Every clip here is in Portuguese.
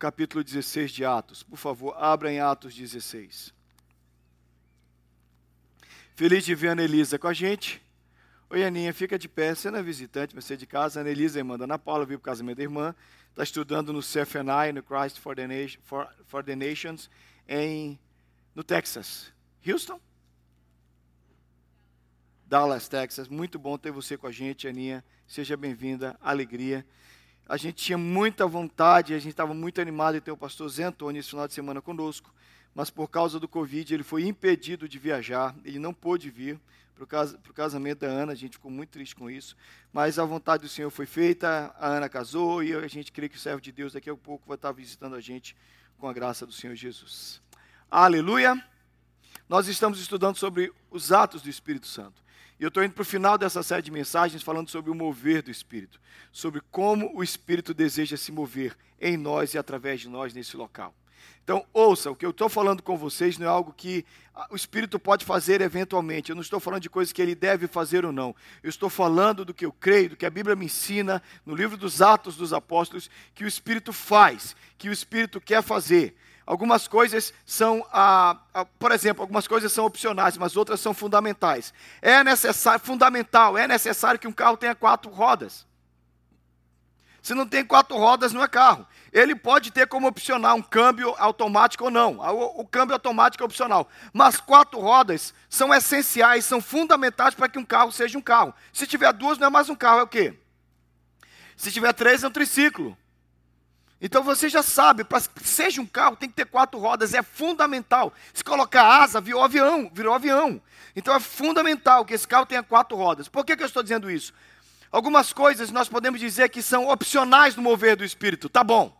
capítulo 16 de Atos. Por favor, abra em Atos 16. Feliz de ver a Anelisa com a gente. Oi, Aninha, fica de pé. Você não é visitante, você é de casa. A Anelisa, irmã da Ana Paula, veio para o casamento da irmã. Está estudando no CFNI, no Christ for the, Nation, for, for the Nations, em, no Texas. Houston? Dallas, Texas. Muito bom ter você com a gente, Aninha. Seja bem-vinda. Alegria. A gente tinha muita vontade, a gente estava muito animado de ter o pastor Zé Antônio esse final de semana conosco mas por causa do Covid ele foi impedido de viajar, ele não pôde vir para o casamento da Ana, a gente ficou muito triste com isso, mas a vontade do Senhor foi feita, a Ana casou e a gente crê que o servo de Deus daqui a pouco vai estar visitando a gente com a graça do Senhor Jesus. Aleluia! Nós estamos estudando sobre os atos do Espírito Santo. E eu estou indo para o final dessa série de mensagens falando sobre o mover do Espírito, sobre como o Espírito deseja se mover em nós e através de nós nesse local. Então, ouça, o que eu estou falando com vocês não é algo que ah, o Espírito pode fazer eventualmente. Eu não estou falando de coisas que ele deve fazer ou não. Eu estou falando do que eu creio, do que a Bíblia me ensina, no livro dos Atos dos Apóstolos, que o Espírito faz, que o Espírito quer fazer. Algumas coisas são, ah, ah, por exemplo, algumas coisas são opcionais, mas outras são fundamentais. É necessário, fundamental, é necessário que um carro tenha quatro rodas. Se não tem quatro rodas, não é carro. Ele pode ter como opcional um câmbio automático ou não. O, o, câmbio automático é opcional. Mas quatro rodas são essenciais, são fundamentais para que um carro seja um carro. Se tiver duas, não é mais um carro, é o quê? Se tiver três, é um triciclo. Então você já sabe, para que seja um carro, tem que ter quatro rodas, é fundamental. Se colocar asa, virou avião, virou avião. Então é fundamental que esse carro tenha quatro rodas. Por que, que eu estou dizendo isso? Algumas coisas nós podemos dizer que são opcionais no mover do Espírito, tá bom.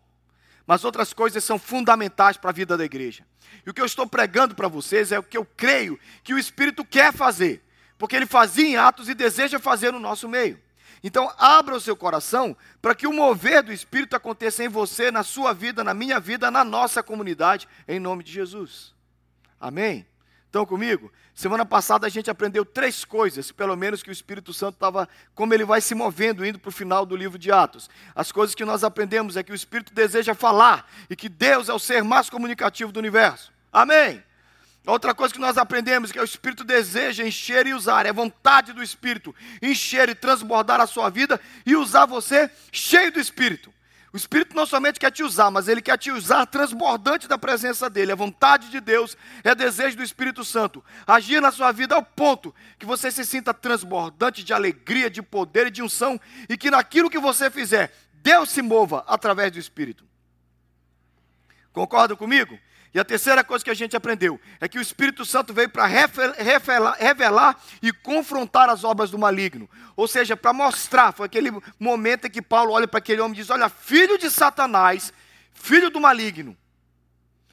Mas outras coisas são fundamentais para a vida da igreja. E o que eu estou pregando para vocês é o que eu creio que o Espírito quer fazer, porque ele fazia em Atos e deseja fazer no nosso meio. Então, abra o seu coração para que o mover do Espírito aconteça em você, na sua vida, na minha vida, na nossa comunidade, em nome de Jesus. Amém? Estão comigo? Semana passada a gente aprendeu três coisas, pelo menos que o Espírito Santo estava, como ele vai se movendo, indo para o final do livro de Atos. As coisas que nós aprendemos é que o Espírito deseja falar e que Deus é o ser mais comunicativo do universo. Amém? Outra coisa que nós aprendemos é que o Espírito deseja encher e usar, é vontade do Espírito encher e transbordar a sua vida e usar você cheio do Espírito. O Espírito não somente quer te usar, mas ele quer te usar transbordante da presença dele. É vontade de Deus, é desejo do Espírito Santo. Agir na sua vida ao ponto que você se sinta transbordante de alegria, de poder e de unção, e que naquilo que você fizer, Deus se mova através do Espírito. Concorda comigo? E a terceira coisa que a gente aprendeu é que o Espírito Santo veio para revelar, e confrontar as obras do maligno. Ou seja, para mostrar, foi aquele momento em que Paulo olha para aquele homem e diz: Olha, filho de Satanás, filho do maligno.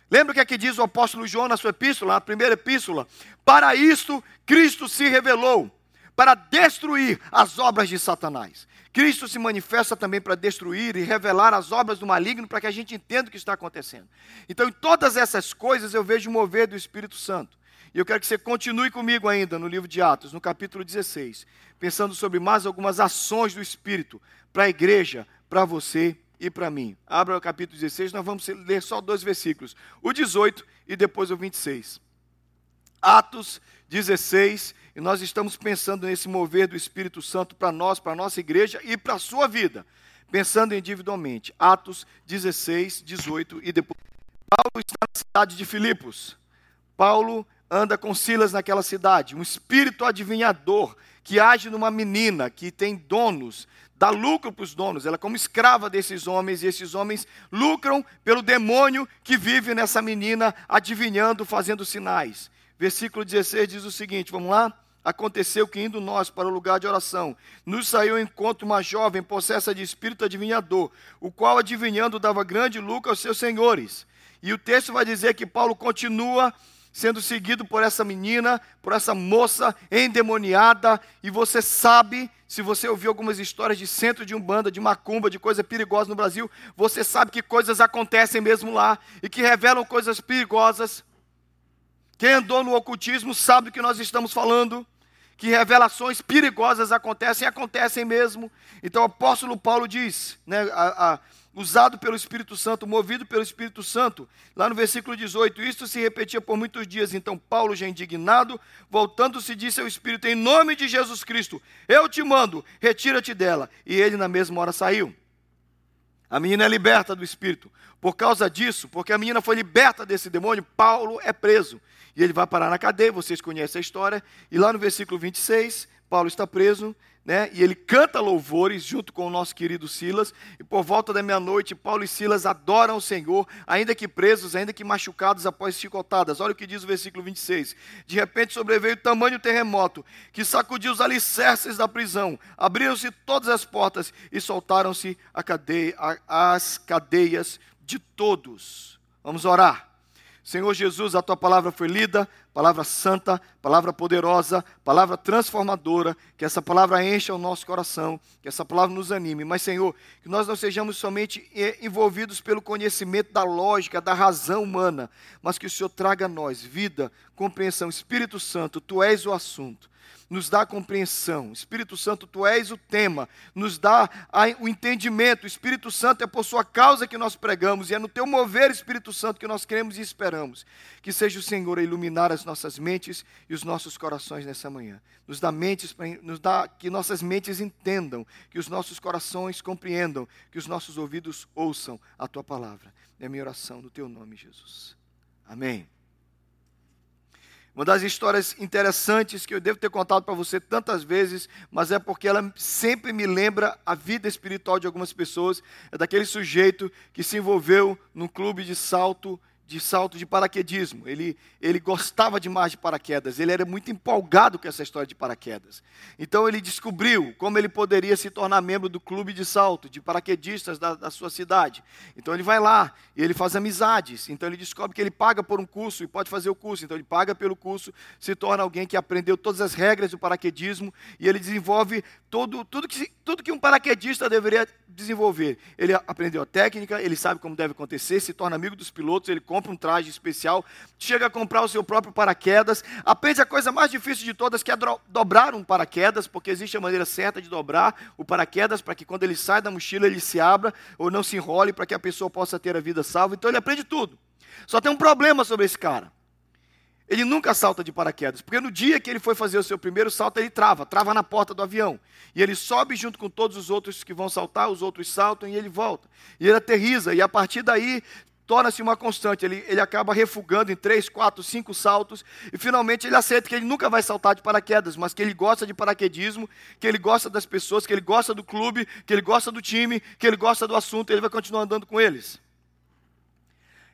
Lembra o que aqui diz o apóstolo João na sua epístola, na primeira epístola? Para isto Cristo se revelou, para destruir as obras de Satanás. Cristo se manifesta também para destruir e revelar as obras do maligno para que a gente entenda o que está acontecendo. Então, em todas essas coisas, eu vejo o mover do Espírito Santo. E eu quero que você continue comigo ainda no livro de Atos, no capítulo 16, pensando sobre mais algumas ações do Espírito para a igreja, para você e para mim. Abra o capítulo 16, nós vamos ler só dois versículos, o 18 e depois o 26. Atos 16, e nós estamos pensando nesse mover do Espírito Santo para nós, para a nossa igreja e para a sua vida, pensando individualmente. Atos 16, 18 e depois. Paulo está na cidade de Filipos. Paulo anda com Silas naquela cidade, um espírito adivinhador que age numa menina que tem donos, dá lucro para os donos, ela é como escrava desses homens, e esses homens lucram pelo demônio que vive nessa menina, adivinhando, fazendo sinais. Versículo 16 diz o seguinte: vamos lá? Aconteceu que, indo nós para o lugar de oração, nos saiu ao encontro uma jovem possessa de espírito adivinhador, o qual, adivinhando, dava grande lucro aos seus senhores. E o texto vai dizer que Paulo continua sendo seguido por essa menina, por essa moça endemoniada, e você sabe, se você ouviu algumas histórias de centro de umbanda, de macumba, de coisa perigosa no Brasil, você sabe que coisas acontecem mesmo lá e que revelam coisas perigosas. Quem andou no ocultismo sabe do que nós estamos falando que revelações perigosas acontecem e acontecem mesmo. Então o apóstolo Paulo diz, né, a, a, usado pelo Espírito Santo, movido pelo Espírito Santo. Lá no versículo 18, isto se repetia por muitos dias. Então Paulo, já indignado, voltando-se, disse ao Espírito: Em nome de Jesus Cristo, eu te mando, retira-te dela. E ele na mesma hora saiu. A menina é liberta do Espírito. Por causa disso, porque a menina foi liberta desse demônio, Paulo é preso. E ele vai parar na cadeia, vocês conhecem a história. E lá no versículo 26, Paulo está preso, né? E ele canta louvores junto com o nosso querido Silas. E por volta da meia-noite, Paulo e Silas adoram o Senhor, ainda que presos, ainda que machucados após chicotadas. Olha o que diz o versículo 26. De repente sobreveio tamanho terremoto que sacudiu os alicerces da prisão. Abriram-se todas as portas e soltaram-se cadeia, as cadeias de todos. Vamos orar. Senhor Jesus, a tua palavra foi lida, palavra santa, palavra poderosa, palavra transformadora, que essa palavra encha o nosso coração, que essa palavra nos anime. Mas, Senhor, que nós não sejamos somente eh, envolvidos pelo conhecimento da lógica, da razão humana, mas que o Senhor traga a nós vida, compreensão. Espírito Santo, tu és o assunto nos dá compreensão. Espírito Santo, tu és o tema, nos dá o entendimento. O Espírito Santo é por sua causa que nós pregamos e é no teu mover, Espírito Santo, que nós queremos e esperamos. Que seja o Senhor a iluminar as nossas mentes e os nossos corações nessa manhã. Nos dá mentes, nos dá que nossas mentes entendam, que os nossos corações compreendam, que os nossos ouvidos ouçam a tua palavra. É a minha oração no teu nome, Jesus. Amém. Uma das histórias interessantes que eu devo ter contado para você tantas vezes, mas é porque ela sempre me lembra a vida espiritual de algumas pessoas. É daquele sujeito que se envolveu num clube de salto de salto de paraquedismo. Ele, ele gostava demais de paraquedas, ele era muito empolgado com essa história de paraquedas. Então ele descobriu como ele poderia se tornar membro do clube de salto, de paraquedistas da, da sua cidade. Então ele vai lá e ele faz amizades. Então ele descobre que ele paga por um curso e pode fazer o curso. Então ele paga pelo curso, se torna alguém que aprendeu todas as regras do paraquedismo e ele desenvolve todo, tudo, que, tudo que um paraquedista deveria desenvolver. Ele aprendeu a técnica, ele sabe como deve acontecer, se torna amigo dos pilotos, ele compra um traje especial, chega a comprar o seu próprio paraquedas, aprende a coisa mais difícil de todas, que é dobrar um paraquedas, porque existe a maneira certa de dobrar o paraquedas para que quando ele sai da mochila ele se abra ou não se enrole para que a pessoa possa ter a vida salva. Então ele aprende tudo. Só tem um problema sobre esse cara. Ele nunca salta de paraquedas, porque no dia que ele foi fazer o seu primeiro salto, ele trava, trava na porta do avião. E ele sobe junto com todos os outros que vão saltar, os outros saltam e ele volta. E ele aterriza, e a partir daí torna-se uma constante. Ele, ele acaba refugando em três, quatro, cinco saltos, e finalmente ele aceita que ele nunca vai saltar de paraquedas, mas que ele gosta de paraquedismo, que ele gosta das pessoas, que ele gosta do clube, que ele gosta do time, que ele gosta do assunto, e ele vai continuar andando com eles.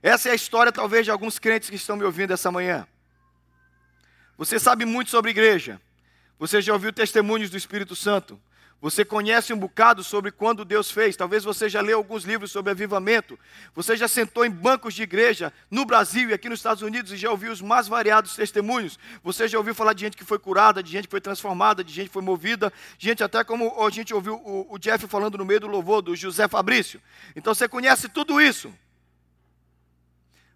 Essa é a história, talvez, de alguns crentes que estão me ouvindo essa manhã. Você sabe muito sobre igreja. Você já ouviu testemunhos do Espírito Santo. Você conhece um bocado sobre quando Deus fez. Talvez você já leu alguns livros sobre avivamento. Você já sentou em bancos de igreja no Brasil e aqui nos Estados Unidos e já ouviu os mais variados testemunhos. Você já ouviu falar de gente que foi curada, de gente que foi transformada, de gente que foi movida, gente até como a gente ouviu o, Jeff falando no meio do louvor do José Fabrício. Então você conhece tudo isso.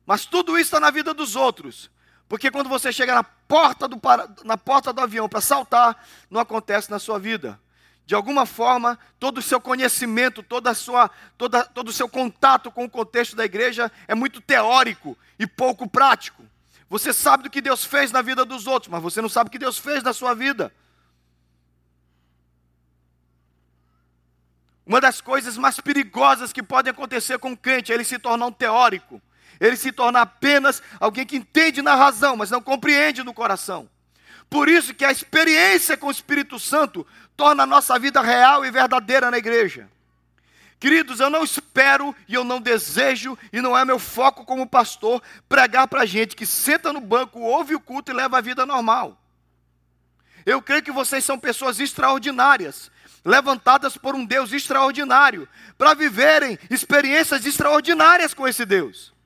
Mas tudo isso está na vida dos outros. Porque quando você chega na porta do, na porta do avião para saltar, não acontece na sua vida. De alguma forma, todo o seu conhecimento, toda sua, toda, todo o seu contato com o contexto da igreja é muito teórico e pouco prático. Você sabe do que Deus fez na vida dos outros, mas você não sabe o que Deus fez na sua vida. Uma das coisas mais perigosas que podem acontecer com um crente é ele se tornar um teórico ele se torna apenas alguém que entende na razão, mas não compreende no coração. Por isso que a experiência com o Espírito Santo torna a nossa vida real e verdadeira na igreja. Queridos, eu não espero e eu não desejo, e não é meu foco como pastor, pregar para gente que senta no banco, ouve o culto e leva a vida normal. Eu creio que vocês são pessoas extraordinárias, levantadas por um Deus extraordinário, para viverem experiências extraordinárias com esse Deus.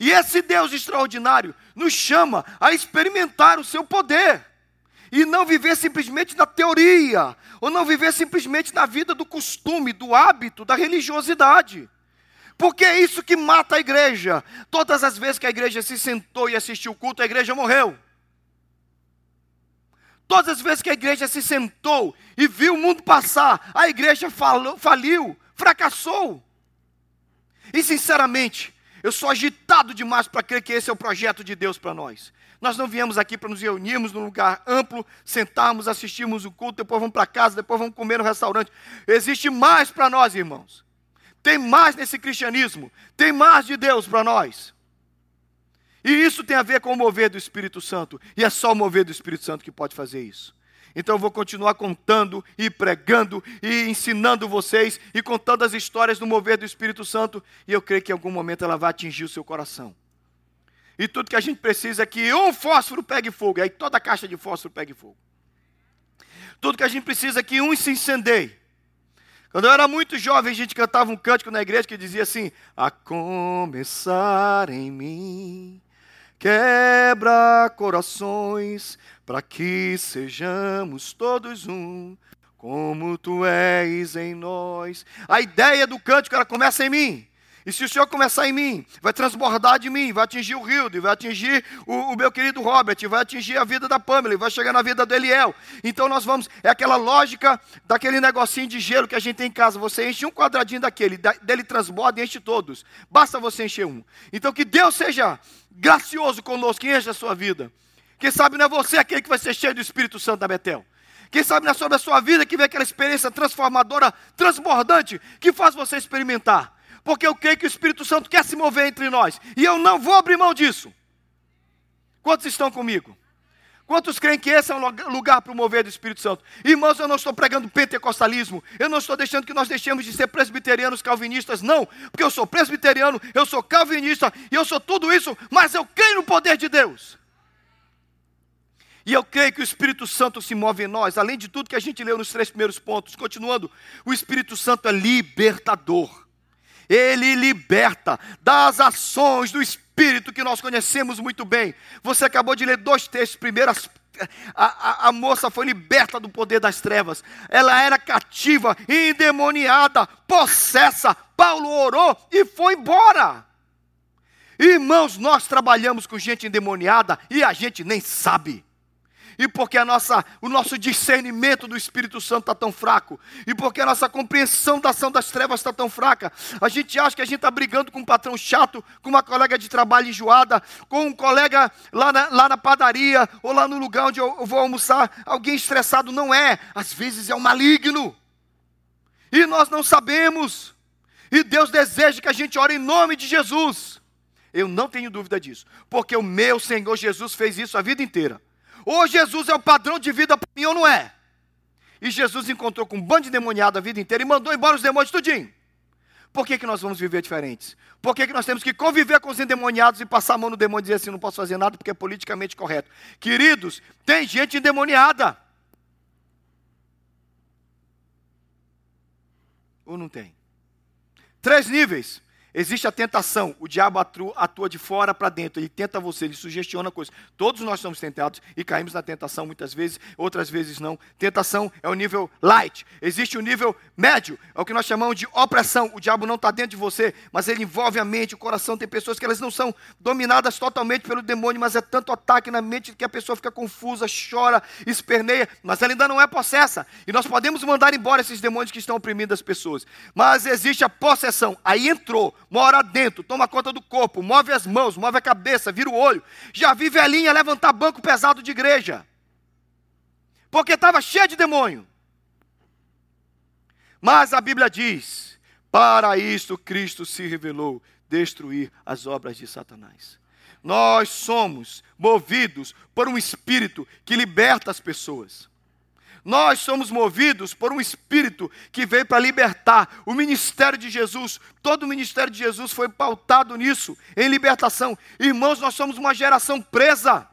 E esse Deus extraordinário nos chama a experimentar o seu poder. E não viver simplesmente na teoria, ou não viver simplesmente na vida do costume, do hábito, da religiosidade. Porque é isso que mata a igreja. Todas as vezes que a igreja se sentou e assistiu o culto, a igreja morreu. Todas as vezes que a igreja se sentou e viu o mundo passar, a igreja falou, faliu, fracassou. E sinceramente, eu sou agitado demais para crer que esse é o projeto de Deus para nós. Nós não viemos aqui para nos reunirmos num lugar amplo, sentarmos, assistirmos o culto, depois vamos para casa, depois vamos comer no restaurante. Existe mais para nós, irmãos. Tem mais nesse cristianismo. Tem mais de Deus para nós. E isso tem a ver com o mover do Espírito Santo. E é só o mover do Espírito Santo que pode fazer isso. Então eu vou continuar contando e pregando e ensinando vocês e contando as histórias do mover do Espírito Santo. E eu creio que em algum momento ela vai atingir o seu coração. E tudo que a gente precisa é que um fósforo pegue fogo. Aí toda a caixa de fósforo pegue fogo. Tudo que a gente precisa é que um se incendeie. Quando eu era muito jovem, a gente cantava um cântico na igreja que dizia assim: A começar em mim, quebra corações, para que sejamos todos um, como tu és em nós. A ideia do cântico ela começa em mim. E se o Senhor começar em mim, vai transbordar de mim, vai atingir o Rildo, vai atingir o, o, meu querido Robert, vai atingir a vida da Pamela, vai chegar na vida do Eliel. Então nós vamos, é aquela lógica daquele negocinho de gelo que a gente tem em casa. Você enche um quadradinho daquele, dele transborda e enche todos. Basta você encher um. Então que Deus seja gracioso conosco, que enche a sua vida. Quem sabe não é você aquele que vai ser cheio do Espírito Santo da Betel. Quem sabe não é sobre a sua vida que vem aquela experiência transformadora, transbordante, que faz você experimentar porque eu creio que o Espírito Santo quer se mover entre nós, e eu não vou abrir mão disso. Quantos estão comigo? Quantos creem que esse é um lugar para o mover do Espírito Santo? Irmãos, eu não estou pregando pentecostalismo, eu não estou deixando que nós deixemos de ser presbiterianos calvinistas, não, porque eu sou presbiteriano, eu sou calvinista e eu sou tudo isso, mas eu creio no poder de Deus. E eu creio que o Espírito Santo se move em nós, além de tudo que a gente leu nos três primeiros pontos. Continuando, o Espírito Santo é libertador ele liberta das ações do Espírito que nós conhecemos muito bem. Você acabou de ler dois textos. Primeiro, a, a, a, moça foi liberta do poder das trevas. Ela era cativa, endemoniada, possessa. Paulo orou e foi embora. Irmãos, nós trabalhamos com gente endemoniada e a gente nem sabe e porque a nossa, o nosso discernimento do Espírito Santo está tão fraco, e porque a nossa compreensão da ação das trevas está tão fraca, a gente acha que a gente está brigando com um patrão chato, com uma colega de trabalho enjoada, com um colega lá na, lá na padaria, ou lá no lugar onde eu vou almoçar, alguém estressado, não é, às vezes é um maligno, e nós não sabemos, e Deus deseja que a gente ore em nome de Jesus. Eu não tenho dúvida disso, porque o meu Senhor Jesus fez isso a vida inteira. Ou Jesus é o padrão de vida para mim ou não é. E Jesus encontrou com um bando de demoniado a vida inteira e mandou embora os demônios tudinho. Por que, que nós vamos viver diferentes? Por que, que nós temos que conviver com os endemoniados e passar a mão no demônio e dizer assim, não posso fazer nada porque é politicamente correto? Queridos, tem gente endemoniada. Ou não tem? Três níveis. Existe a tentação, o diabo atua de fora para dentro, ele tenta você, ele sugestiona coisas. Todos nós somos tentados e caímos na tentação muitas vezes, outras vezes não. Tentação é o nível light, existe o nível médio, é o que nós chamamos de opressão. O diabo não está dentro de você, mas ele envolve a mente, o coração. Tem pessoas que elas não são dominadas totalmente pelo demônio, mas é tanto ataque na mente que a pessoa fica confusa, chora, esperneia, mas ela ainda não é possessa. E nós podemos mandar embora esses demônios que estão oprimindo as pessoas. Mas existe a possessão, aí entrou mora dentro, toma conta do corpo, move as mãos, move a cabeça, vira o olho. Já vi velhinha levantar banco pesado de igreja, porque estava cheia de demônio. Mas a Bíblia diz: para isto Cristo se revelou, destruir as obras de Satanás. Nós somos movidos por um espírito que liberta as pessoas. Nós somos movidos por um espírito que veio para libertar. O ministério de Jesus, todo o ministério de Jesus foi pautado nisso, em libertação. Irmãos, nós somos uma geração presa.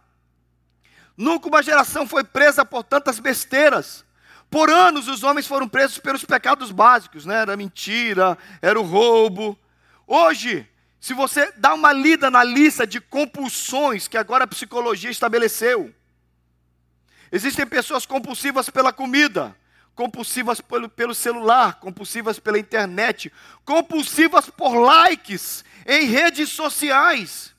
Nunca uma geração foi presa por tantas besteiras. Por anos os homens foram presos pelos pecados básicos, né? Era mentira, era o roubo. Hoje, se você dá uma lida na lista de compulsões que agora a psicologia estabeleceu, Existem pessoas compulsivas pela comida, compulsivas pelo, pelo celular, compulsivas pela internet, compulsivas por likes em redes sociais,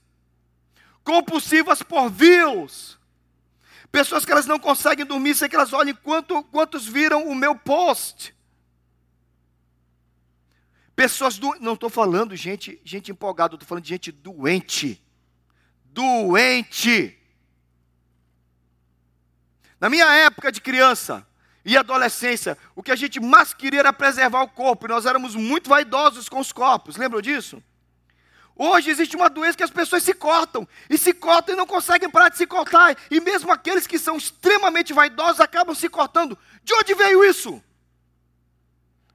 compulsivas por views. Pessoas que elas não conseguem dormir sem que elas olhem quanto, quantos viram o meu post. Pessoas do... não estou falando gente, gente empolgada, estou falando de gente doente. Doente. Na minha época de criança e adolescência, o que a gente mais queria era preservar o corpo, e nós éramos muito vaidosos com os corpos, lembram disso? Hoje existe uma doença que as pessoas se cortam, e se cortam e não conseguem parar de se cortar, e mesmo aqueles que são extremamente vaidosos acabam se cortando. De onde veio isso?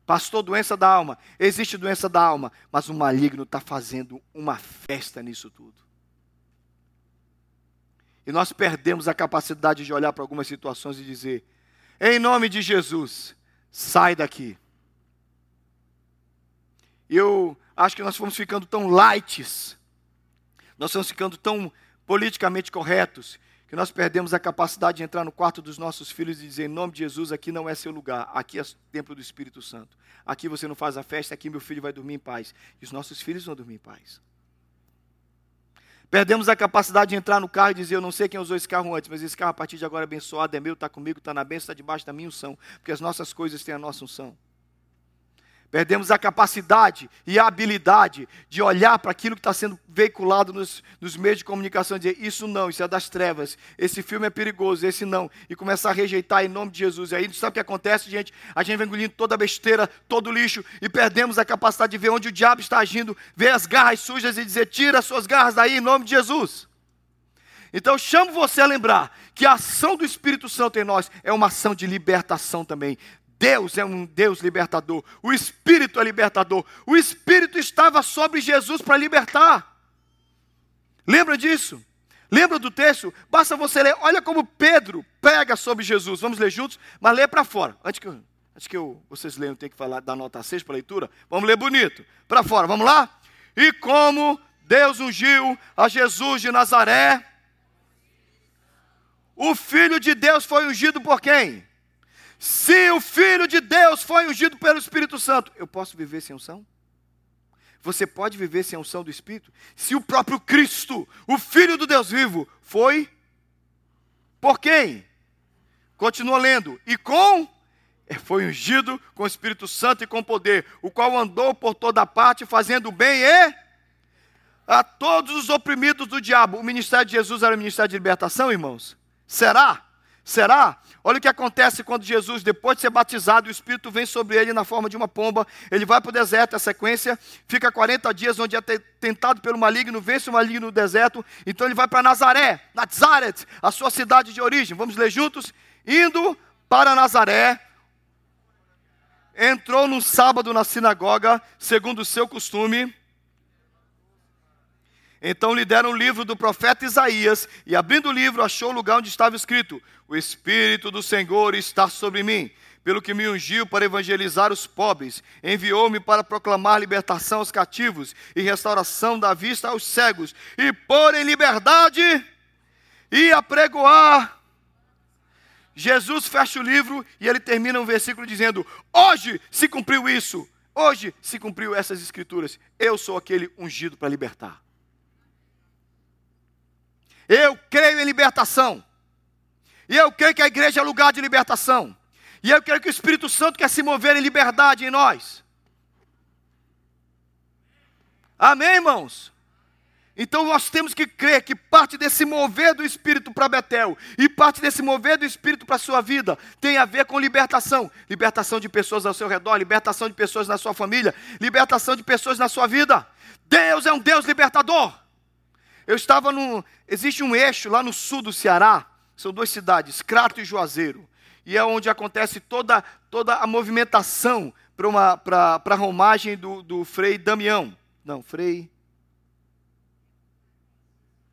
Pastor, doença da alma. Existe doença da alma, mas o maligno está fazendo uma festa nisso tudo. E nós perdemos a capacidade de olhar para algumas situações e dizer: em nome de Jesus, sai daqui. Eu acho que nós fomos ficando tão lights, nós fomos ficando tão politicamente corretos, que nós perdemos a capacidade de entrar no quarto dos nossos filhos e dizer: em nome de Jesus, aqui não é seu lugar, aqui é o templo do Espírito Santo. Aqui você não faz a festa, aqui meu filho vai dormir em paz. E os nossos filhos vão dormir em paz. Perdemos a capacidade de entrar no carro e dizer: Eu não sei quem usou esse carro antes, mas esse carro a partir de agora é abençoado, é meu, está comigo, está na bênção, está debaixo da minha unção. Porque as nossas coisas têm a nossa unção. Perdemos a capacidade e a habilidade de olhar para aquilo que está sendo veiculado nos, nos, meios de comunicação e dizer: Isso não, isso é das trevas, esse filme é perigoso, esse não. E começar a rejeitar em nome de Jesus. E aí, sabe o que acontece, gente? A gente vem engolindo toda a besteira, todo o lixo e perdemos a capacidade de ver onde o diabo está agindo, ver as garras sujas e dizer: Tira as suas garras daí em nome de Jesus. Então, chamo você a lembrar que a ação do Espírito Santo em nós é uma ação de libertação também. Deus é um Deus libertador. O Espírito é libertador. O Espírito estava sobre Jesus para libertar. Lembra disso? Lembra do texto? Basta você ler. Olha como Pedro pega sobre Jesus. Vamos ler juntos? Mas lê para fora. Antes que, antes que eu, vocês leiam, tem que falar, dar nota 6 para leitura. Vamos ler bonito. Para fora. Vamos lá? E como Deus ungiu a Jesus de Nazaré, o Filho de Deus foi ungido por quem? Se o Filho de Deus foi ungido pelo Espírito Santo, eu posso viver sem unção? Você pode viver sem unção do Espírito? Se o próprio Cristo, o Filho do Deus vivo, foi por quem? Continua lendo. E com é, foi ungido com o Espírito Santo e com poder, o qual andou por toda parte fazendo bem e a todos os oprimidos do diabo. O ministério de Jesus era o ministério de libertação, irmãos? Será? Será? Olha o que acontece quando Jesus, depois de ser batizado, o Espírito vem sobre ele na forma de uma pomba. Ele vai para o deserto, a sequência, fica 40 dias onde é tentado pelo maligno, vence o maligno no deserto. Então ele vai para Nazaré, Nazaret, a sua cidade de origem. Vamos ler juntos? Indo para Nazaré, entrou no sábado na sinagoga, segundo o seu costume então lhe deram o livro do profeta Isaías, e abrindo o livro, achou o lugar onde estava escrito: O Espírito do Senhor está sobre mim, pelo que me ungiu para evangelizar os pobres, enviou-me para proclamar libertação aos cativos e restauração da vista aos cegos, e pôr em liberdade e apregoar. Jesus fecha o livro e ele termina um versículo dizendo: Hoje se cumpriu isso, hoje se cumpriu essas escrituras. Eu sou aquele ungido para libertar. Eu creio em libertação. E eu creio que a igreja é lugar de libertação. E eu creio que o Espírito Santo quer se mover em liberdade em nós. Amém, irmãos? Então nós temos que crer que parte desse mover do Espírito para Betel e parte desse mover do Espírito para a sua vida tem a ver com libertação. Libertação de pessoas ao seu redor, libertação de pessoas na sua família, libertação de pessoas na sua vida. Deus é um Deus libertador. Eu estava no. Existe um eixo lá no sul do Ceará, são duas cidades, Crato e Juazeiro. E é onde acontece toda, toda a movimentação para a romagem do, do Frei Damião. Não, Frei.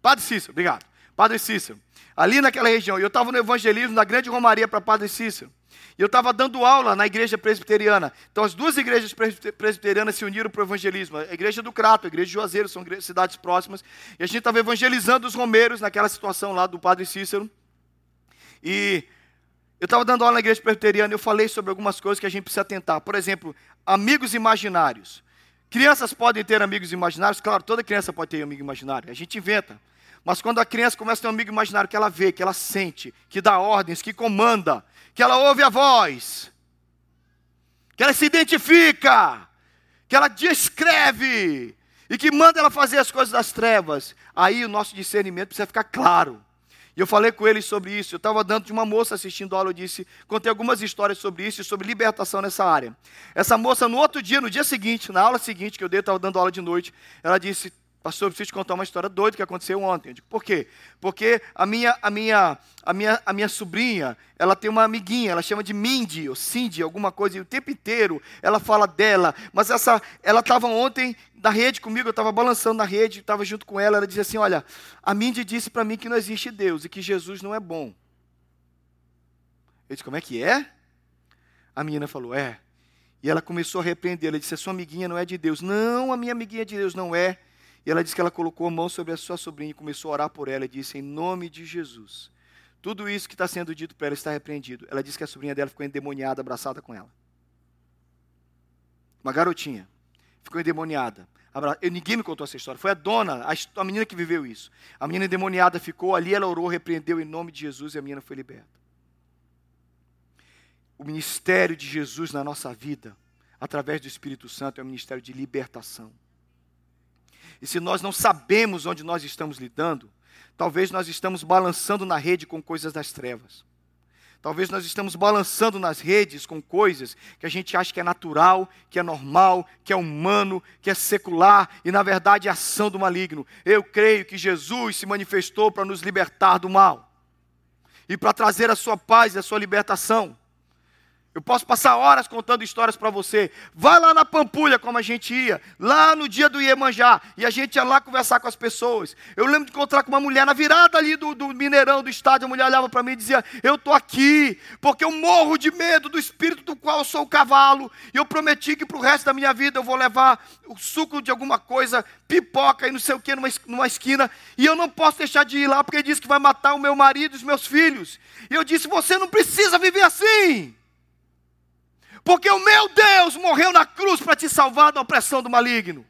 Padre Cícero, obrigado. Padre Cícero. Ali naquela região. Eu estava no evangelismo, na grande romaria para Padre Cícero. E eu estava dando aula na igreja presbiteriana. Então as duas igrejas presbiterianas se uniram para o evangelismo. A igreja do Crato, a igreja de Juazeiro, são cidades próximas. E a gente estava evangelizando os romeiros naquela situação lá do padre Cícero. E eu estava dando aula na igreja presbiteriana e eu falei sobre algumas coisas que a gente precisa tentar. Por exemplo, amigos imaginários. Crianças podem ter amigos imaginários? Claro, toda criança pode ter amigo imaginário. A gente inventa. Mas quando a criança começa a ter um amigo imaginário que ela vê, que ela sente, que dá ordens, que comanda, que ela ouve a voz, que ela se identifica, que ela descreve e que manda ela fazer as coisas das trevas, aí o nosso discernimento precisa ficar claro. E eu falei com eles sobre isso. Eu estava dando de uma moça assistindo aula, eu disse, contei algumas histórias sobre isso e sobre libertação nessa área. Essa moça, no outro dia, no dia seguinte, na aula seguinte que eu dei, estava dando aula de noite, ela disse: Pastor, eu preciso te contar uma história doida que aconteceu ontem. Eu digo, por quê? Porque a minha, a minha, a minha, a minha sobrinha, ela tem uma amiguinha, ela chama de Mindy, ou Cindy, alguma coisa, e o tempo inteiro ela fala dela. Mas essa, ela estava ontem na rede comigo, eu estava balançando na rede, estava junto com ela, ela dizia assim, olha, a Mindy disse para mim que não existe Deus e que Jesus não é bom. Eu disse, como é que é? A menina falou, é. E ela começou a repreender, ela disse, a sua amiguinha não é de Deus. Não, a minha amiguinha de Deus não é. E ela disse que ela colocou a mão sobre a sua sobrinha e começou a orar por ela e disse: Em nome de Jesus, tudo isso que está sendo dito para ela está repreendido. Ela disse que a sobrinha dela ficou endemoniada, abraçada com ela. Uma garotinha. Ficou endemoniada. Eu, ninguém me contou essa história. Foi a dona, a, a menina que viveu isso. A menina endemoniada ficou ali, ela orou, repreendeu em nome de Jesus e a menina foi liberta. O ministério de Jesus na nossa vida, através do Espírito Santo, é um ministério de libertação. E se nós não sabemos onde nós estamos lidando, talvez nós estamos balançando na rede com coisas das trevas. Talvez nós estamos balançando nas redes com coisas que a gente acha que é natural, que é normal, que é humano, que é secular e na verdade é ação do maligno. Eu creio que Jesus se manifestou para nos libertar do mal e para trazer a sua paz e a sua libertação. Eu posso passar horas contando histórias para você. Vai lá na Pampulha, como a gente ia, lá no dia do Iemanjá, e a gente ia lá conversar com as pessoas. Eu lembro de encontrar com uma mulher na virada ali do, do Mineirão, do estádio. A mulher olhava para mim e dizia: Eu estou aqui, porque eu morro de medo do espírito do qual eu sou o cavalo, e eu prometi que para o resto da minha vida eu vou levar o suco de alguma coisa, pipoca e não sei o que, numa, numa esquina, e eu não posso deixar de ir lá, porque ele disse que vai matar o meu marido e os meus filhos. E eu disse: Você não precisa viver assim. Porque o meu Deus morreu na cruz para te salvar da opressão do maligno.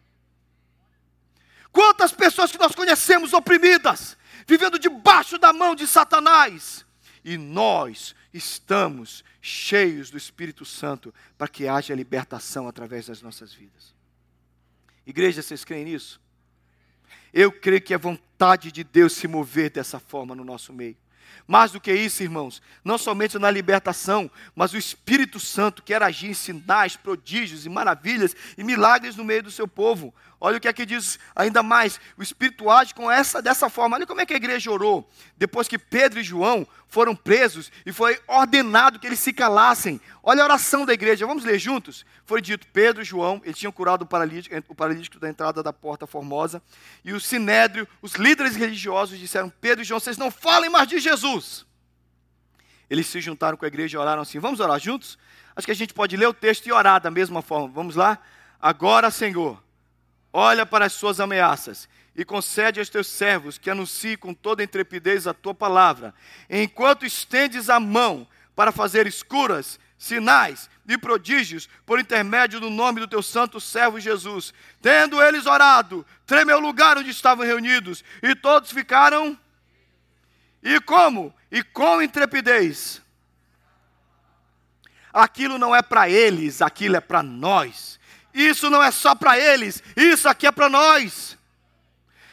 Quantas pessoas que nós conhecemos oprimidas, vivendo debaixo da mão de Satanás, e nós estamos cheios do Espírito Santo para que haja libertação através das nossas vidas. Igreja, vocês creem nisso? Eu creio que é vontade de Deus se mover dessa forma no nosso meio. Mais do que isso, irmãos, não somente na libertação, mas o Espírito Santo quer agir em sinais, prodígios e maravilhas e milagres no meio do seu povo. Olha o que aqui diz ainda mais, o Espírito age com essa dessa forma. Olha como é que a igreja orou depois que Pedro e João foram presos e foi ordenado que eles se calassem. Olha a oração da igreja, vamos ler juntos? Foi dito, Pedro e João, eles tinham curado o paralítico, o paralítico da entrada da porta formosa, e o sinédrio, os líderes religiosos disseram, Pedro e João, vocês não falem mais de Jesus. Eles se juntaram com a igreja e oraram assim, vamos orar juntos? Acho que a gente pode ler o texto e orar da mesma forma, vamos lá? Agora, Senhor, olha para as suas ameaças e concede aos teus servos que anunciem com toda intrepidez a tua palavra, enquanto estendes a mão para fazer escuras, sinais e prodígios por intermédio do nome do teu santo servo Jesus. Tendo eles orado, tremeu o lugar onde estavam reunidos, e todos ficaram. E como? E com intrepidez. Aquilo não é para eles, aquilo é para nós. Isso não é só para eles, isso aqui é para nós.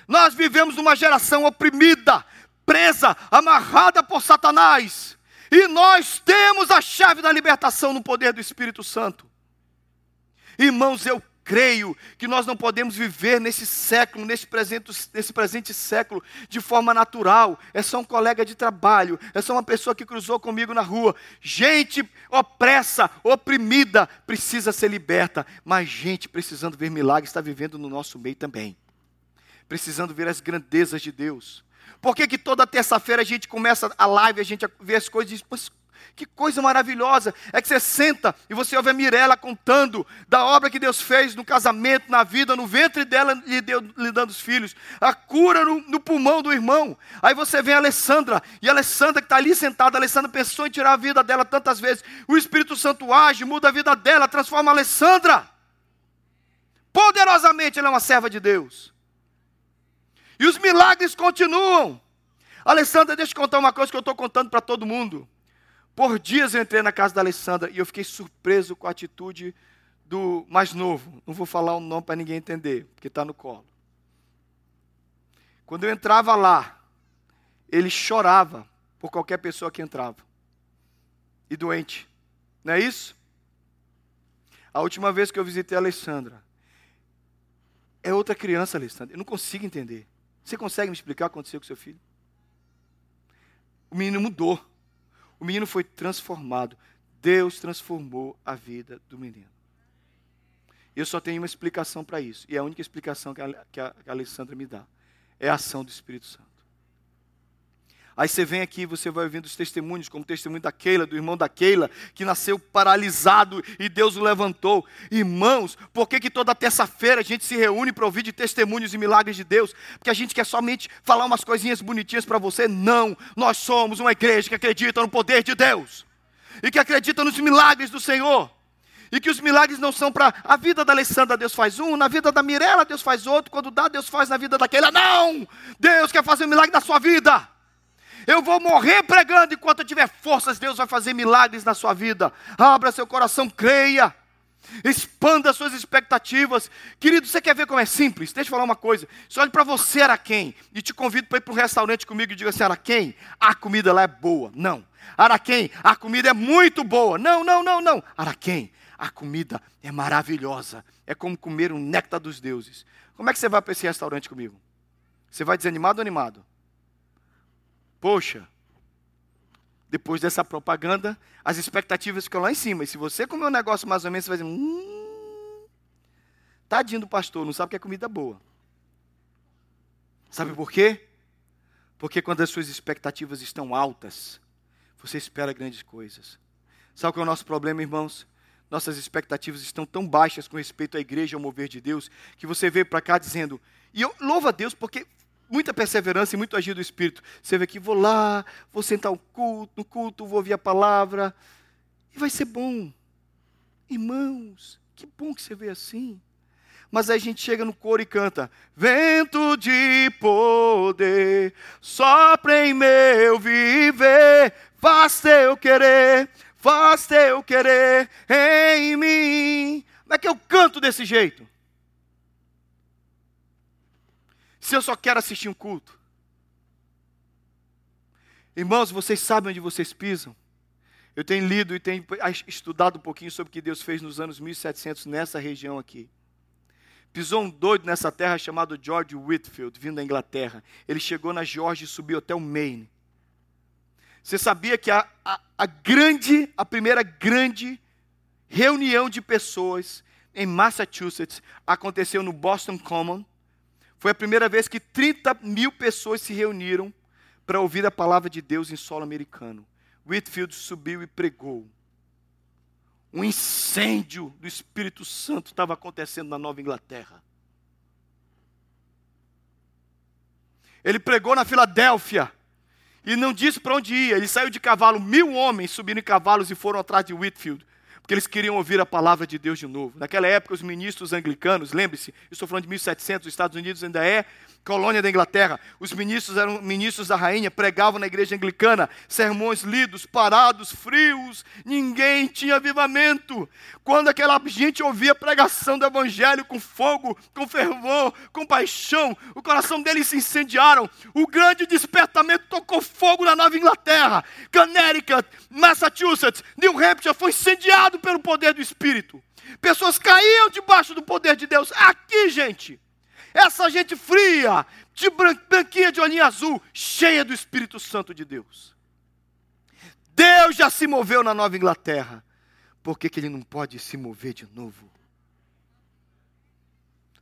Nós vivemos numa geração oprimida, presa, amarrada por Satanás. E nós temos a chave da libertação no poder do Espírito Santo. Irmãos, eu creio que nós não podemos viver nesse século, nesse presente, nesse presente século, de forma natural. É só um colega de trabalho, é só uma pessoa que cruzou comigo na rua. Gente opressa, oprimida, precisa ser liberta. Mas gente precisando ver milagres está vivendo no nosso meio também precisando ver as grandezas de Deus. Por que, que toda terça-feira a gente começa a live, a gente vê as coisas e diz, mas que coisa maravilhosa! É que você senta e você ouve a Mirella contando da obra que Deus fez no casamento, na vida, no ventre dela lhe, deu, lhe dando os filhos, a cura no, no, pulmão do irmão. Aí você vê a Alessandra, e a Alessandra que está ali sentada, a Alessandra pensou em tirar a vida dela tantas vezes. O Espírito Santo age, muda a vida dela, transforma a Alessandra. Poderosamente ela é uma serva de Deus. E os milagres continuam. Alessandra, deixa eu contar uma coisa que eu estou contando para todo mundo. Por dias eu entrei na casa da Alessandra e eu fiquei surpreso com a atitude do mais novo. Não vou falar o nome para ninguém entender, porque está no colo. Quando eu entrava lá, ele chorava por qualquer pessoa que entrava. E doente. Não é isso? A última vez que eu visitei a Alessandra, é outra criança, Alessandra. Eu não consigo entender. Você consegue me explicar o que aconteceu com seu filho? O menino mudou. O menino foi transformado. Deus transformou a vida do menino. Eu só tenho uma explicação para isso. E é a única explicação que a, que a, Alessandra me dá. É a ação do Espírito Santo. Aí você vem aqui e você vai ouvindo os testemunhos, como o testemunho da Keila, do irmão da Keila, que nasceu paralisado e Deus o levantou. Irmãos, por que, que toda terça-feira a gente se reúne para ouvir de testemunhos e milagres de Deus? Porque a gente quer somente falar umas coisinhas bonitinhas para você? Não, nós somos uma igreja que acredita no poder de Deus e que acredita nos milagres do Senhor. E que os milagres não são para a vida da Alessandra, Deus faz um, na vida da Mirella, Deus faz outro, quando dá, Deus faz na vida daquela. Não! Deus quer fazer um milagre na sua vida. Eu vou morrer pregando enquanto eu tiver forças, Deus vai fazer milagres na sua vida. Abra seu coração, creia. Expanda suas expectativas. Querido, você quer ver como é simples? Deixa eu falar uma coisa. Se olhe para você, Araquém, e te convido para ir para um restaurante comigo e diga assim: Araquém, a comida lá é boa. Não. Araquém, a comida é muito boa. Não, não, não, não. Araquém, a comida é maravilhosa. É como comer um néctar dos deuses. Como é que você vai para esse restaurante comigo? Você vai desanimado ou animado? Poxa, depois dessa propaganda, as expectativas ficam lá em cima. E se você comer um negócio mais ou menos, você vai dizer: hum, tadinho do pastor, não sabe que é comida boa. Sabe por quê? Porque quando as suas expectativas estão altas, você espera grandes coisas. Sabe qual é o nosso problema, irmãos? Nossas expectativas estão tão baixas com respeito à igreja, ao mover de Deus, que você veio para cá dizendo, e eu louvo a Deus porque muita perseverança e muito agir do Espírito. Você vê que vou lá, vou sentar no culto, no culto, vou ouvir a palavra, e vai ser bom. Irmãos, que bom que você vê assim. Mas aí a gente chega no coro e canta: Vento de poder, sopra em meu viver, faz teu querer, faz teu querer em mim. Como é que eu canto desse jeito? Se eu só quero assistir um culto. Irmãos, vocês sabem onde vocês pisam. Eu tenho lido e tenho estudado um pouquinho sobre o que Deus fez nos anos 1700 nessa região aqui. Pisou um doido nessa terra chamado George Whitfield, vindo da Inglaterra. Ele chegou na Georgia e subiu até o Maine. Você sabia que a, a, a grande, a primeira grande reunião de pessoas em Massachusetts aconteceu no Boston Common. Foi a primeira vez que 30 mil pessoas se reuniram para ouvir a palavra de Deus em solo americano. Whitfield subiu e pregou. Um incêndio do Espírito Santo estava acontecendo na Nova Inglaterra. Ele pregou na Filadélfia e não disse para onde ia. Ele saiu de cavalo, mil homens subiram em cavalos e foram atrás de Whitfield, porque eles queriam ouvir a palavra de Deus de novo. Naquela época, os ministros anglicanos, lembre-se, estou falando de 1700, os Estados Unidos ainda é colônia da Inglaterra. Os ministros eram ministros da rainha, pregavam na igreja anglicana, sermões lidos, parados, frios, ninguém tinha avivamento. Quando aquela gente ouvia a pregação do evangelho com fogo, com fervor, com paixão, o coração deles se incendiaram. O grande despertamento tocou fogo na Nova Inglaterra. Connecticut, Massachusetts, New Hampshire foi incendiado pelo poder do Espírito. Pessoas caíam debaixo do poder de Deus. Aqui, gente. Essa gente fria, de branquinha de olhinho azul, cheia do Espírito Santo de Deus. Deus já se moveu na Nova Inglaterra. Por que, que ele não pode se mover de novo?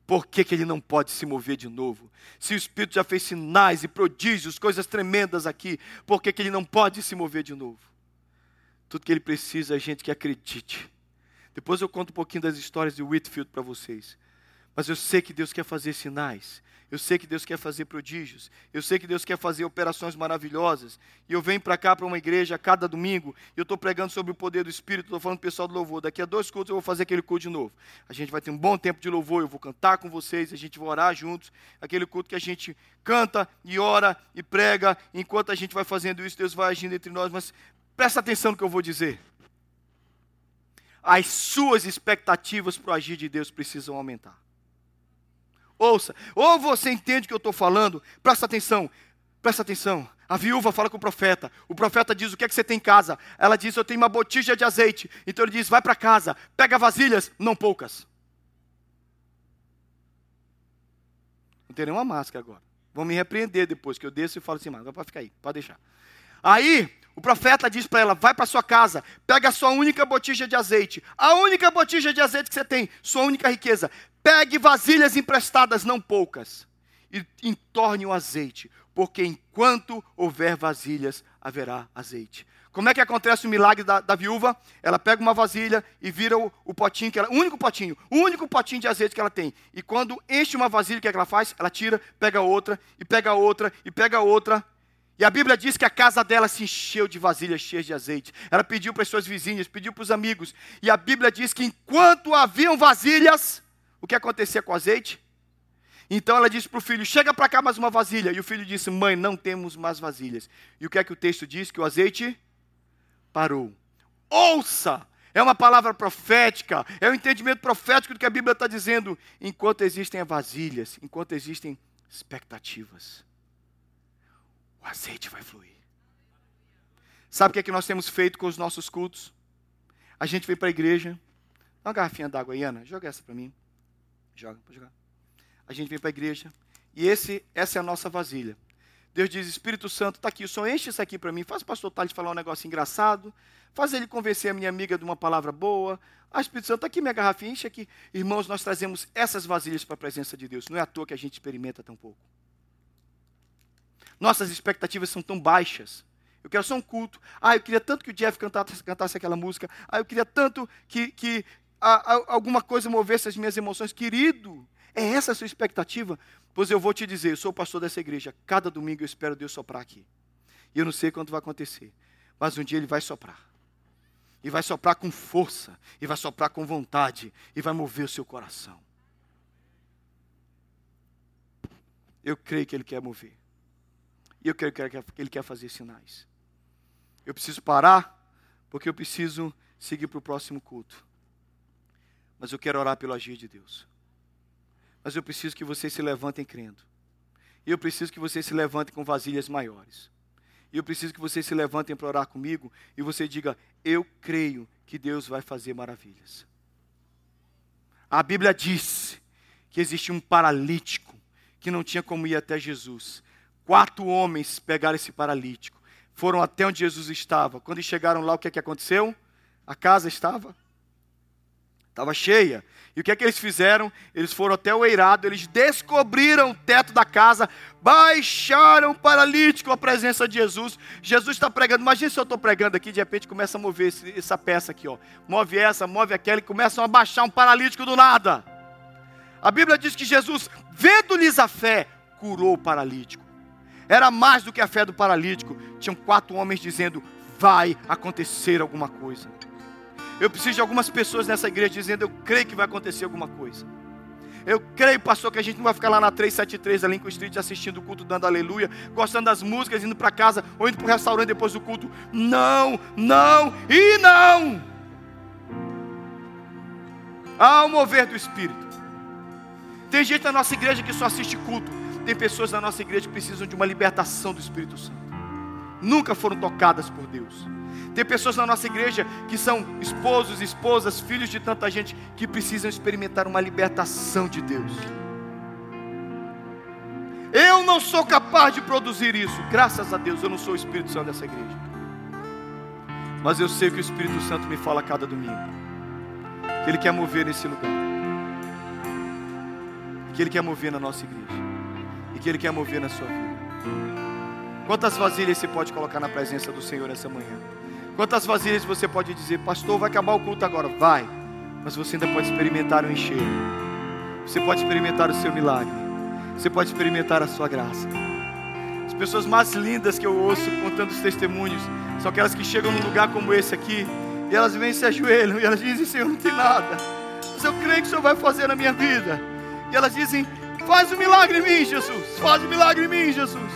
Por que, que ele não pode se mover de novo? Se o Espírito já fez sinais e prodígios, coisas tremendas aqui, por que, que ele não pode se mover de novo? Tudo que ele precisa é gente que acredite. Depois eu conto um pouquinho das histórias de Whitfield para vocês. Mas eu sei que Deus quer fazer sinais. Eu sei que Deus quer fazer prodígios. Eu sei que Deus quer fazer operações maravilhosas. E eu venho para cá, para uma igreja, cada domingo, e eu estou pregando sobre o poder do Espírito, estou falando pessoal do louvor. Daqui a dois cultos eu vou fazer aquele culto de novo. A gente vai ter um bom tempo de louvor, eu vou cantar com vocês, a gente vai orar juntos. Aquele culto que a gente canta e ora e prega. Enquanto a gente vai fazendo isso, Deus vai agindo entre nós. Mas presta atenção no que eu vou dizer. as suas expectativas para o agir de Deus precisam aumentar. Ouça, ou você entende o que eu estou falando, presta atenção, presta atenção. A viúva fala com o profeta. O profeta diz: O que é que você tem em casa? Ela diz: Eu tenho uma botija de azeite. Então ele diz: Vai para casa, pega vasilhas, não poucas. Não tem nenhuma máscara agora. Vão me repreender depois que eu desço e falo assim: Mas para ficar aí, pode deixar. Aí o profeta diz para ela: Vai para sua casa, pega a sua única botija de azeite. A única botija de azeite que você tem, sua única riqueza. Pegue vasilhas emprestadas, não poucas, e entorne o azeite, porque enquanto houver vasilhas, haverá azeite. Como é que acontece o milagre da, da viúva? Ela pega uma vasilha e vira o, o, potinho, que ela, o único potinho, o único potinho de azeite que ela tem. E quando enche uma vasilha, o que, é que ela faz? Ela tira, pega outra, e pega outra, e pega outra. E a Bíblia diz que a casa dela se encheu de vasilhas cheias de azeite. Ela pediu para as suas vizinhas, pediu para os amigos. E a Bíblia diz que enquanto haviam vasilhas, o que acontecia com o azeite? Então ela disse para o filho: Chega para cá mais uma vasilha. E o filho disse: Mãe, não temos mais vasilhas. E o que é que o texto diz? Que o azeite parou. Ouça! É uma palavra profética, é um entendimento profético do que a Bíblia está dizendo. Enquanto existem vasilhas, enquanto existem expectativas, o azeite vai fluir. Sabe o que é que nós temos feito com os nossos cultos? A gente vem para a igreja, dá uma garrafinha d'água aí, Ana, joga essa para mim. Joga, pode jogar. A gente vem para a igreja e esse, essa é a nossa vasilha. Deus diz: Espírito Santo, está aqui, só enche isso aqui para mim. Faz o pastor Thales falar um negócio engraçado. Faz ele convencer a minha amiga de uma palavra boa. Ah, Espírito Santo, está aqui minha garrafinha, enche aqui. Irmãos, nós trazemos essas vasilhas para a presença de Deus. Não é à toa que a gente experimenta tão pouco. Nossas expectativas são tão baixas. Eu quero só um culto. Ah, eu queria tanto que o Jeff cantasse, cantasse aquela música. Ah, eu queria tanto que, que a, a, alguma coisa movesse as minhas emoções. Querido, é essa a sua expectativa? Pois eu vou te dizer, eu sou o pastor dessa igreja. Cada domingo eu espero Deus soprar aqui. E eu não sei quando vai acontecer. Mas um dia Ele vai soprar. E vai soprar com força. E vai soprar com vontade. E vai mover o seu coração. Eu creio que Ele quer mover. E eu creio que Ele quer fazer sinais. Eu preciso parar, porque eu preciso seguir para o próximo culto mas eu quero orar pelo agir de Deus. Mas eu preciso que vocês se levantem crendo. E eu preciso que vocês se levantem com vasilhas maiores. E eu preciso que vocês se levantem para orar comigo e você diga: Eu creio que Deus vai fazer maravilhas. A Bíblia diz que existia um paralítico que não tinha como ir até Jesus. Quatro homens pegaram esse paralítico, foram até onde Jesus estava. Quando chegaram lá, o que, é que aconteceu? A casa estava Estava cheia. E o que é que eles fizeram? Eles foram até o eirado, eles descobriram o teto da casa, baixaram o paralítico à presença de Jesus. Jesus está pregando. Imagina se eu estou pregando aqui, de repente começa a mover esse, essa peça aqui, ó. Move essa, move aquela e começam a baixar um paralítico do nada. A Bíblia diz que Jesus, vendo-lhes a fé, curou o paralítico. Era mais do que a fé do paralítico. Tinham quatro homens dizendo: vai acontecer alguma coisa. Eu preciso de algumas pessoas nessa igreja dizendo: Eu creio que vai acontecer alguma coisa. Eu creio, pastor, que a gente não vai ficar lá na 373 ali em Street assistindo o culto, dando aleluia, gostando das músicas, indo para casa ou indo para o restaurante depois do culto. Não, não e não. Há o mover do Espírito. Tem gente na nossa igreja que só assiste culto. Tem pessoas na nossa igreja que precisam de uma libertação do Espírito Santo. Nunca foram tocadas por Deus. Tem pessoas na nossa igreja que são esposos, esposas, filhos de tanta gente que precisam experimentar uma libertação de Deus. Eu não sou capaz de produzir isso. Graças a Deus eu não sou o Espírito Santo dessa igreja. Mas eu sei que o Espírito Santo me fala a cada domingo. Que Ele quer mover nesse lugar. Que Ele quer mover na nossa igreja. E que Ele quer mover na sua vida. Quantas vasilhas você pode colocar na presença do Senhor essa manhã? Quantas vasilhas você pode dizer, pastor, vai acabar o culto agora? Vai, mas você ainda pode experimentar o encher. Você pode experimentar o seu milagre. Você pode experimentar a sua graça. As pessoas mais lindas que eu ouço contando os testemunhos são aquelas que chegam num lugar como esse aqui e elas vêm e se ajoelham e elas dizem: Senhor, não tem nada, mas eu creio que o Senhor vai fazer na minha vida. E elas dizem: Faz um milagre em mim, Jesus. Faz um milagre em mim, Jesus.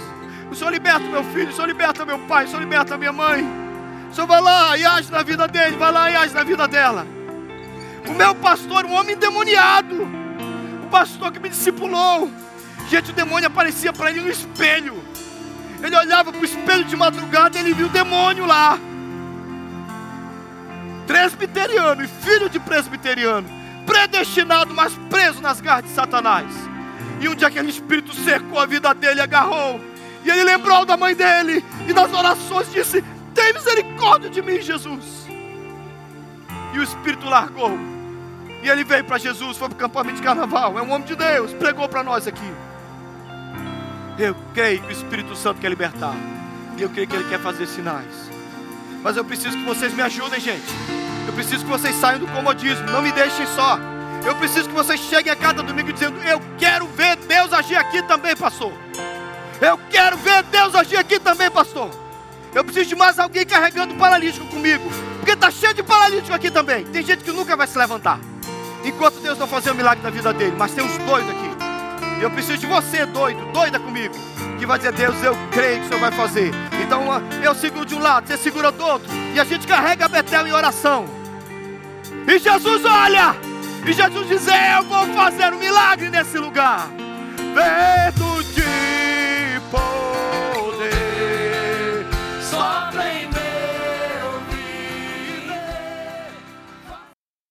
O Senhor liberta meu filho, o Senhor liberta meu pai, o Senhor liberta minha mãe. O Senhor vai lá e age na vida dele, vai lá e age na vida dela. O meu pastor, um homem endemoniado. O pastor que me discipulou. Gente, o demônio aparecia para ele no espelho. Ele olhava para o espelho de madrugada e ele viu o demônio lá. Presbiteriano e filho de presbiteriano. Predestinado, mas preso nas garras de Satanás. E um dia aquele espírito cercou a vida dele, agarrou. E ele lembrou da mãe dele. E nas orações disse: Tem misericórdia de mim, Jesus. E o espírito largou. E ele veio para Jesus, foi para o campamento de carnaval. É um homem de Deus, pregou para nós aqui. Eu creio que o Espírito Santo quer libertar. Eu creio que Ele quer fazer sinais. Mas eu preciso que vocês me ajudem, gente. Eu preciso que vocês saiam do comodismo. Não me deixem só. Eu preciso que vocês cheguem a cada domingo dizendo: Eu quero ver Deus agir aqui também, pastor. Eu quero ver Deus agir aqui também, pastor. Eu preciso de mais alguém carregando paralítico comigo. Porque está cheio de paralítico aqui também. Tem gente que nunca vai se levantar. Enquanto Deus não fazer um milagre na vida dele. Mas tem uns dois aqui eu preciso de você, doido, doida comigo, que vai dizer: Deus, eu creio que o Senhor vai fazer. Então eu seguro de um lado, você segura do outro, e a gente carrega Betel em oração. E Jesus olha, e Jesus diz: Eu vou fazer um milagre nesse lugar. Vento de